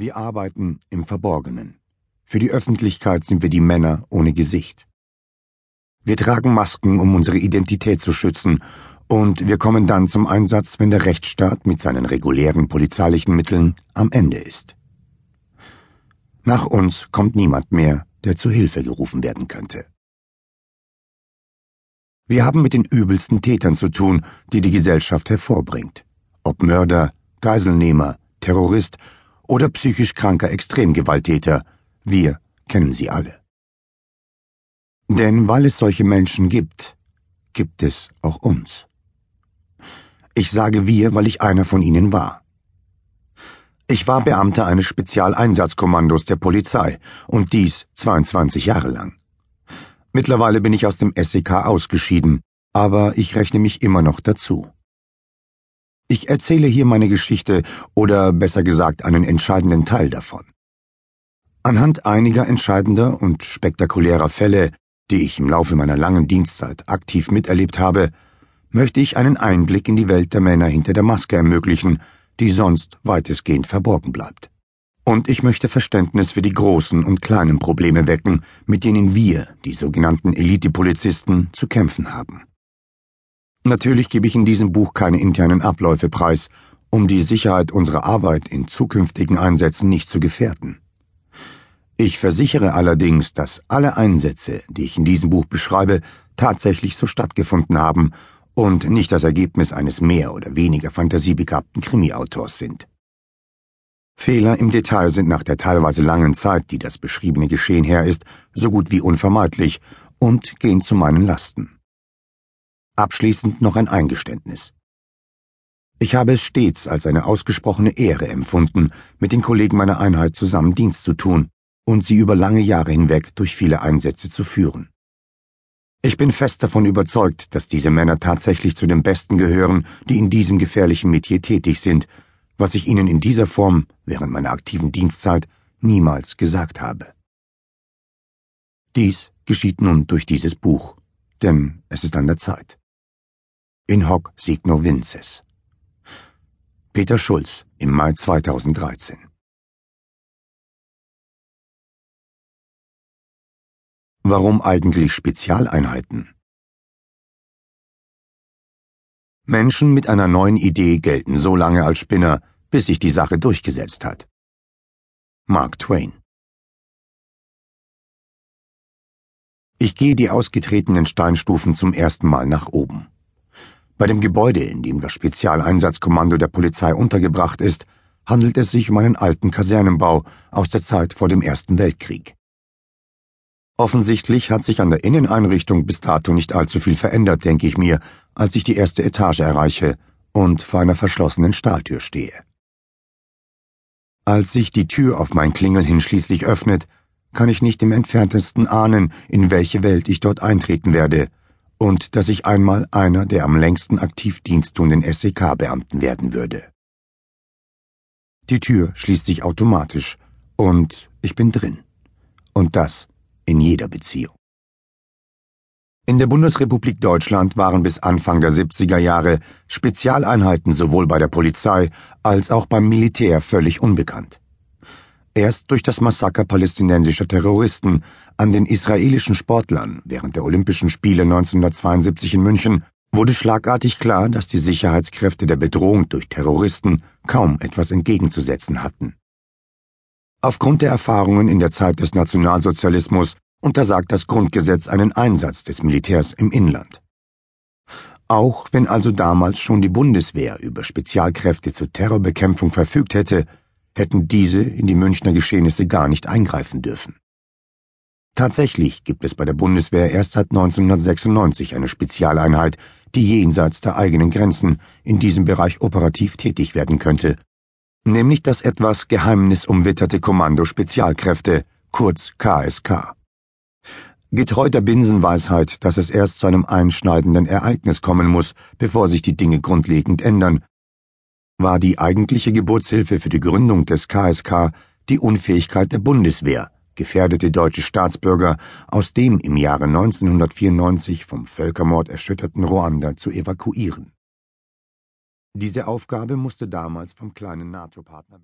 Wir arbeiten im Verborgenen. Für die Öffentlichkeit sind wir die Männer ohne Gesicht. Wir tragen Masken, um unsere Identität zu schützen, und wir kommen dann zum Einsatz, wenn der Rechtsstaat mit seinen regulären polizeilichen Mitteln am Ende ist. Nach uns kommt niemand mehr, der zu Hilfe gerufen werden könnte. Wir haben mit den übelsten Tätern zu tun, die die Gesellschaft hervorbringt. Ob Mörder, Geiselnehmer, Terrorist oder psychisch kranker Extremgewalttäter, wir kennen sie alle. Denn weil es solche Menschen gibt, gibt es auch uns. Ich sage wir, weil ich einer von ihnen war. Ich war Beamter eines Spezialeinsatzkommandos der Polizei und dies 22 Jahre lang. Mittlerweile bin ich aus dem SEK ausgeschieden, aber ich rechne mich immer noch dazu. Ich erzähle hier meine Geschichte oder besser gesagt einen entscheidenden Teil davon. Anhand einiger entscheidender und spektakulärer Fälle, die ich im Laufe meiner langen Dienstzeit aktiv miterlebt habe, möchte ich einen Einblick in die Welt der Männer hinter der Maske ermöglichen, die sonst weitestgehend verborgen bleibt. Und ich möchte Verständnis für die großen und kleinen Probleme wecken, mit denen wir, die sogenannten Elite-Polizisten, zu kämpfen haben. Natürlich gebe ich in diesem Buch keine internen Abläufe preis, um die Sicherheit unserer Arbeit in zukünftigen Einsätzen nicht zu gefährden. Ich versichere allerdings, dass alle Einsätze, die ich in diesem Buch beschreibe, tatsächlich so stattgefunden haben und nicht das Ergebnis eines mehr oder weniger fantasiebegabten Krimiautors sind. Fehler im Detail sind nach der teilweise langen Zeit, die das beschriebene Geschehen her ist, so gut wie unvermeidlich und gehen zu meinen Lasten. Abschließend noch ein Eingeständnis. Ich habe es stets als eine ausgesprochene Ehre empfunden, mit den Kollegen meiner Einheit zusammen Dienst zu tun und sie über lange Jahre hinweg durch viele Einsätze zu führen. Ich bin fest davon überzeugt, dass diese Männer tatsächlich zu den Besten gehören, die in diesem gefährlichen Metier tätig sind was ich Ihnen in dieser Form während meiner aktiven Dienstzeit niemals gesagt habe. Dies geschieht nun durch dieses Buch, denn es ist an der Zeit. In hoc signo vinces. Peter Schulz im Mai 2013 Warum eigentlich Spezialeinheiten? Menschen mit einer neuen Idee gelten so lange als Spinner, bis sich die Sache durchgesetzt hat. Mark Twain Ich gehe die ausgetretenen Steinstufen zum ersten Mal nach oben. Bei dem Gebäude, in dem das Spezialeinsatzkommando der Polizei untergebracht ist, handelt es sich um einen alten Kasernenbau aus der Zeit vor dem Ersten Weltkrieg. Offensichtlich hat sich an der Inneneinrichtung bis dato nicht allzu viel verändert, denke ich mir, als ich die erste Etage erreiche und vor einer verschlossenen Stahltür stehe. Als sich die Tür auf mein Klingeln hin schließlich öffnet, kann ich nicht im entferntesten ahnen, in welche Welt ich dort eintreten werde, und dass ich einmal einer der am längsten aktiv diensttuenden SEK-Beamten werden würde. Die Tür schließt sich automatisch, und ich bin drin. Und das in jeder Beziehung. In der Bundesrepublik Deutschland waren bis Anfang der 70er Jahre Spezialeinheiten sowohl bei der Polizei als auch beim Militär völlig unbekannt. Erst durch das Massaker palästinensischer Terroristen an den israelischen Sportlern während der Olympischen Spiele 1972 in München wurde schlagartig klar, dass die Sicherheitskräfte der Bedrohung durch Terroristen kaum etwas entgegenzusetzen hatten. Aufgrund der Erfahrungen in der Zeit des Nationalsozialismus untersagt das Grundgesetz einen Einsatz des Militärs im Inland. Auch wenn also damals schon die Bundeswehr über Spezialkräfte zur Terrorbekämpfung verfügt hätte, hätten diese in die Münchner Geschehnisse gar nicht eingreifen dürfen. Tatsächlich gibt es bei der Bundeswehr erst seit 1996 eine Spezialeinheit, die jenseits der eigenen Grenzen in diesem Bereich operativ tätig werden könnte nämlich das etwas geheimnisumwitterte Kommando Spezialkräfte, kurz KSK. Getreu der Binsenweisheit, dass es erst zu einem einschneidenden Ereignis kommen muss, bevor sich die Dinge grundlegend ändern, war die eigentliche Geburtshilfe für die Gründung des KSK die Unfähigkeit der Bundeswehr, gefährdete deutsche Staatsbürger aus dem im Jahre 1994 vom Völkermord erschütterten Ruanda zu evakuieren. Diese Aufgabe musste damals vom kleinen NATO-Partner